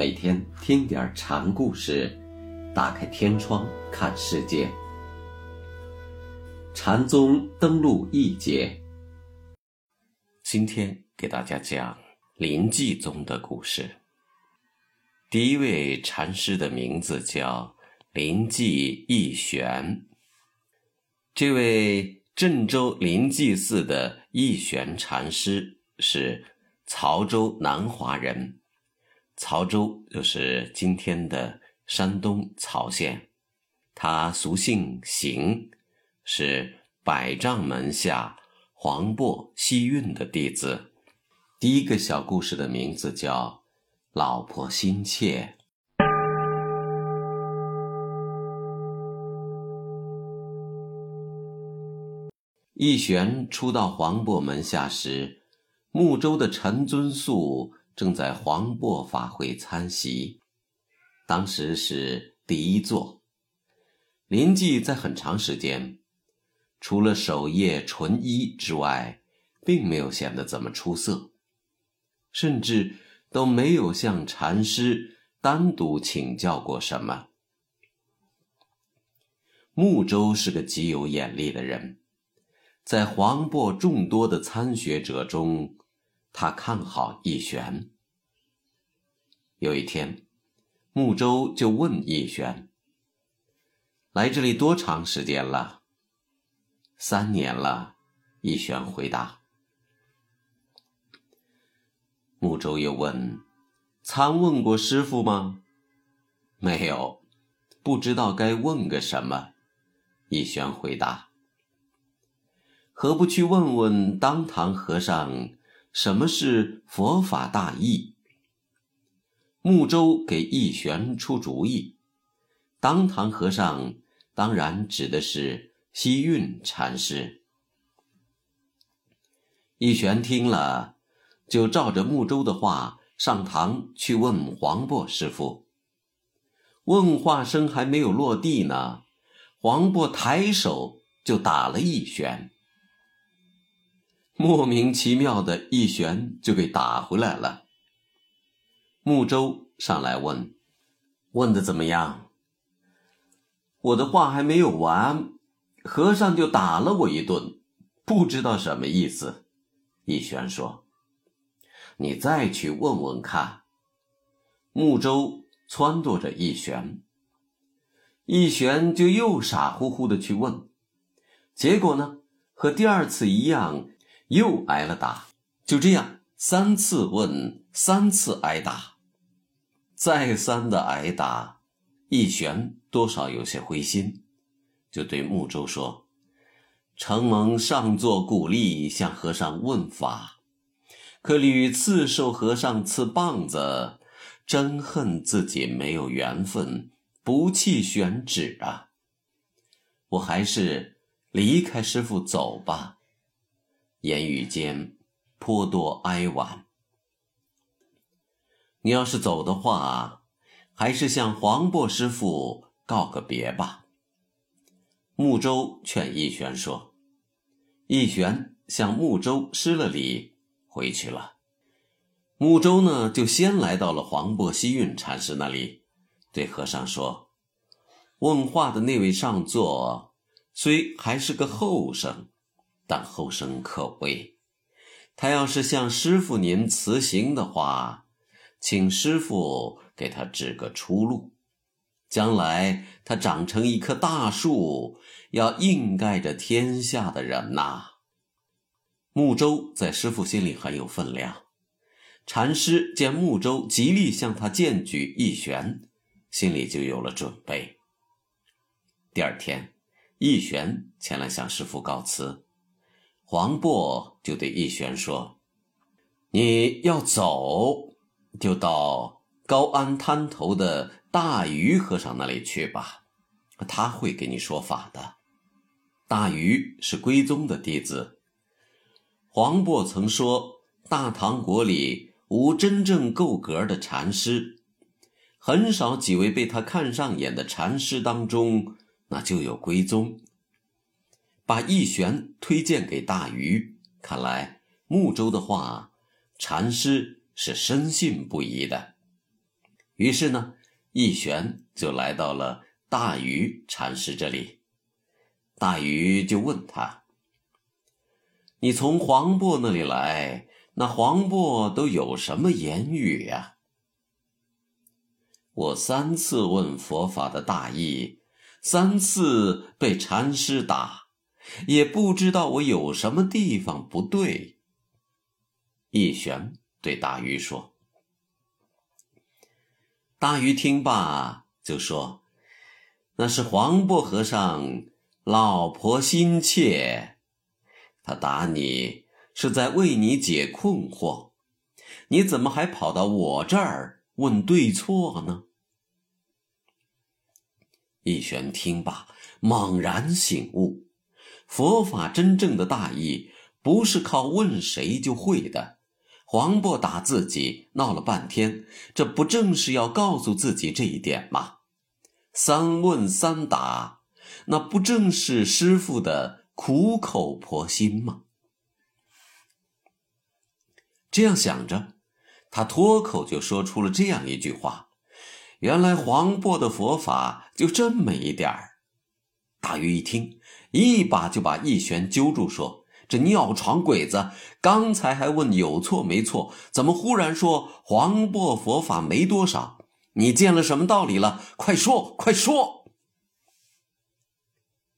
每天听点禅故事，打开天窗看世界。禅宗登陆一节，今天给大家讲临济宗的故事。第一位禅师的名字叫临济义玄。这位郑州临济寺的义玄禅师是曹州南华人。曹州就是今天的山东曹县，他俗姓邢，是百丈门下黄檗西运的弟子。第一个小故事的名字叫《老婆心切》。义玄初到黄檗门下时，睦州的陈尊素。正在黄檗法会参席，当时是第一座。临济在很长时间，除了守夜纯一之外，并没有显得怎么出色，甚至都没有向禅师单独请教过什么。穆州是个极有眼力的人，在黄檗众多的参学者中。他看好逸玄。有一天，穆州就问逸玄：“来这里多长时间了？”“三年了。”逸玄回答。穆州又问：“参问过师傅吗？”“没有，不知道该问个什么。”逸玄回答。“何不去问问当堂和尚？”什么是佛法大义？穆州给义玄出主意，当堂和尚当然指的是西运禅师。义玄听了，就照着穆州的话上堂去问黄檗师傅。问话声还没有落地呢，黄渤抬手就打了义玄。莫名其妙的一旋就给打回来了。穆舟上来问：“问的怎么样？”我的话还没有完，和尚就打了我一顿，不知道什么意思。一玄说：“你再去问问看。”穆舟撺掇着一玄，一玄就又傻乎乎的去问，结果呢，和第二次一样。又挨了打，就这样三次问，三次挨打，再三的挨打，义玄多少有些灰心，就对穆州说：“承蒙上座鼓励，向和尚问法，可屡次受和尚赐棒子，真恨自己没有缘分，不弃玄旨啊！我还是离开师傅走吧。”言语间颇多哀婉。你要是走的话，还是向黄渤师傅告个别吧。穆州劝义玄说：“义玄向穆州施了礼，回去了。穆州呢，就先来到了黄檗西运禅师那里，对和尚说：‘问话的那位上座，虽还是个后生。’”但后生可畏，他要是向师傅您辞行的话，请师傅给他指个出路。将来他长成一棵大树，要映盖着天下的人呐。穆舟在师傅心里很有分量，禅师见穆舟极力向他荐举义玄，心里就有了准备。第二天，义玄前来向师傅告辞。黄渤就对义玄说：“你要走，就到高安滩头的大鱼和尚那里去吧，他会给你说法的。大鱼是归宗的弟子。黄渤曾说，大唐国里无真正够格的禅师，很少几位被他看上眼的禅师当中，那就有归宗。”把义玄推荐给大禹，看来穆州的话，禅师是深信不疑的。于是呢，义玄就来到了大禹禅师这里。大禹就问他：“你从黄渤那里来，那黄渤都有什么言语呀？”我三次问佛法的大意，三次被禅师打，也不知道我有什么地方不对。义玄对大鱼说：“大鱼听罢就说，那是黄渤和尚老婆心切，他打你是在为你解困惑，你怎么还跑到我这儿问对错呢？”义玄听罢，猛然醒悟：佛法真正的大义，不是靠问谁就会的。黄渤打自己，闹了半天，这不正是要告诉自己这一点吗？三问三答，那不正是师傅的苦口婆心吗？这样想着，他脱口就说出了这样一句话。原来黄渤的佛法就这么一点儿。大禹一听，一把就把义玄揪住，说：“这尿床鬼子，刚才还问有错没错，怎么忽然说黄渤佛法没多少？你见了什么道理了？快说，快说！”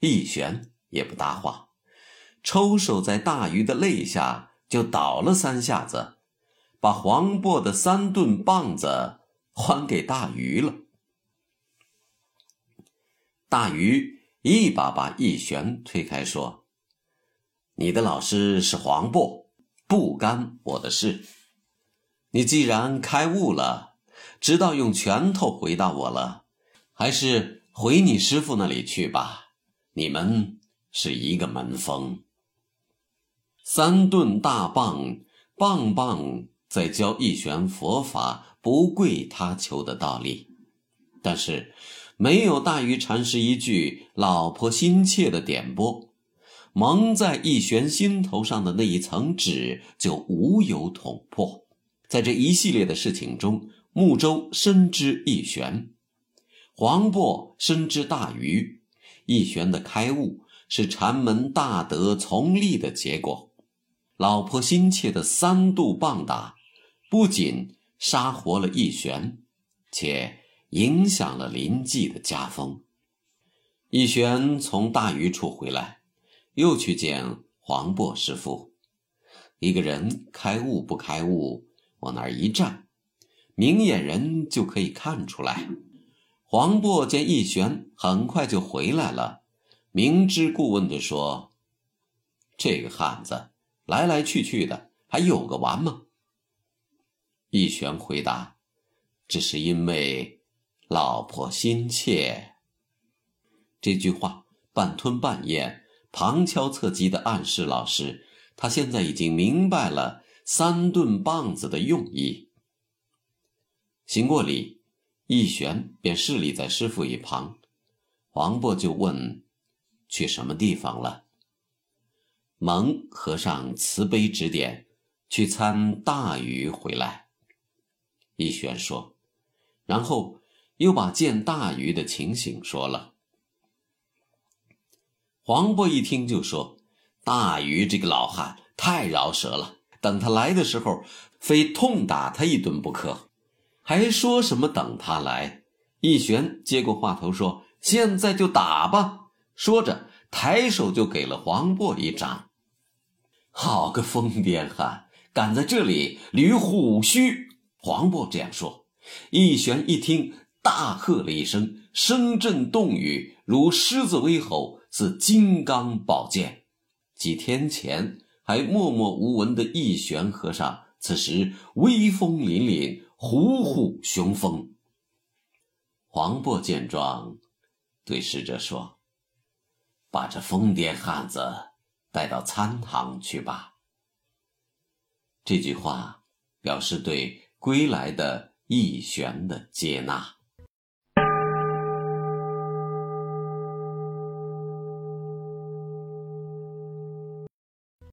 义玄也不答话，抽手在大鱼的肋下就倒了三下子，把黄渤的三顿棒子。还给大鱼了。大鱼一把把义玄推开，说：“你的老师是黄渤，不干我的事。你既然开悟了，知道用拳头回答我了，还是回你师傅那里去吧。你们是一个门风。三顿大棒，棒棒在教义玄佛法。”不跪他求的道理，但是没有大禹禅师一句“老婆心切”的点拨，蒙在义玄心头上的那一层纸就无有捅破。在这一系列的事情中，穆州深知义玄，黄渤深知大禹，义玄的开悟是禅门大德从立的结果。老婆心切的三度棒打，不仅。杀活了义玄，且影响了林济的家风。义玄从大禹处回来，又去见黄渤师傅。一个人开悟不开悟，往那儿一站，明眼人就可以看出来。黄渤见义玄很快就回来了，明知故问地说：“这个汉子来来去去的，还有个完吗？”义玄回答：“只是因为老婆心切。”这句话半吞半咽、旁敲侧击的暗示老师，他现在已经明白了三顿棒子的用意。行过礼，义玄便侍立在师傅一旁。黄渤就问：“去什么地方了？”蒙和尚慈悲指点：“去参大禹回来。”义玄说，然后又把见大鱼的情形说了。黄渤一听就说：“大鱼这个老汉太饶舌了，等他来的时候，非痛打他一顿不可。还说什么等他来？”义玄接过话头说：“现在就打吧！”说着，抬手就给了黄渤一掌。好个疯癫汉，敢在这里捋虎须！黄渤这样说，义玄一听，大喝了一声，声震洞宇，如狮子威吼，似金刚宝剑。几天前还默默无闻的义玄和尚，此时威风凛凛，虎虎雄风。黄渤见状，对使者说：“把这疯癫汉子带到参堂去吧。”这句话表示对。归来的义玄的接纳。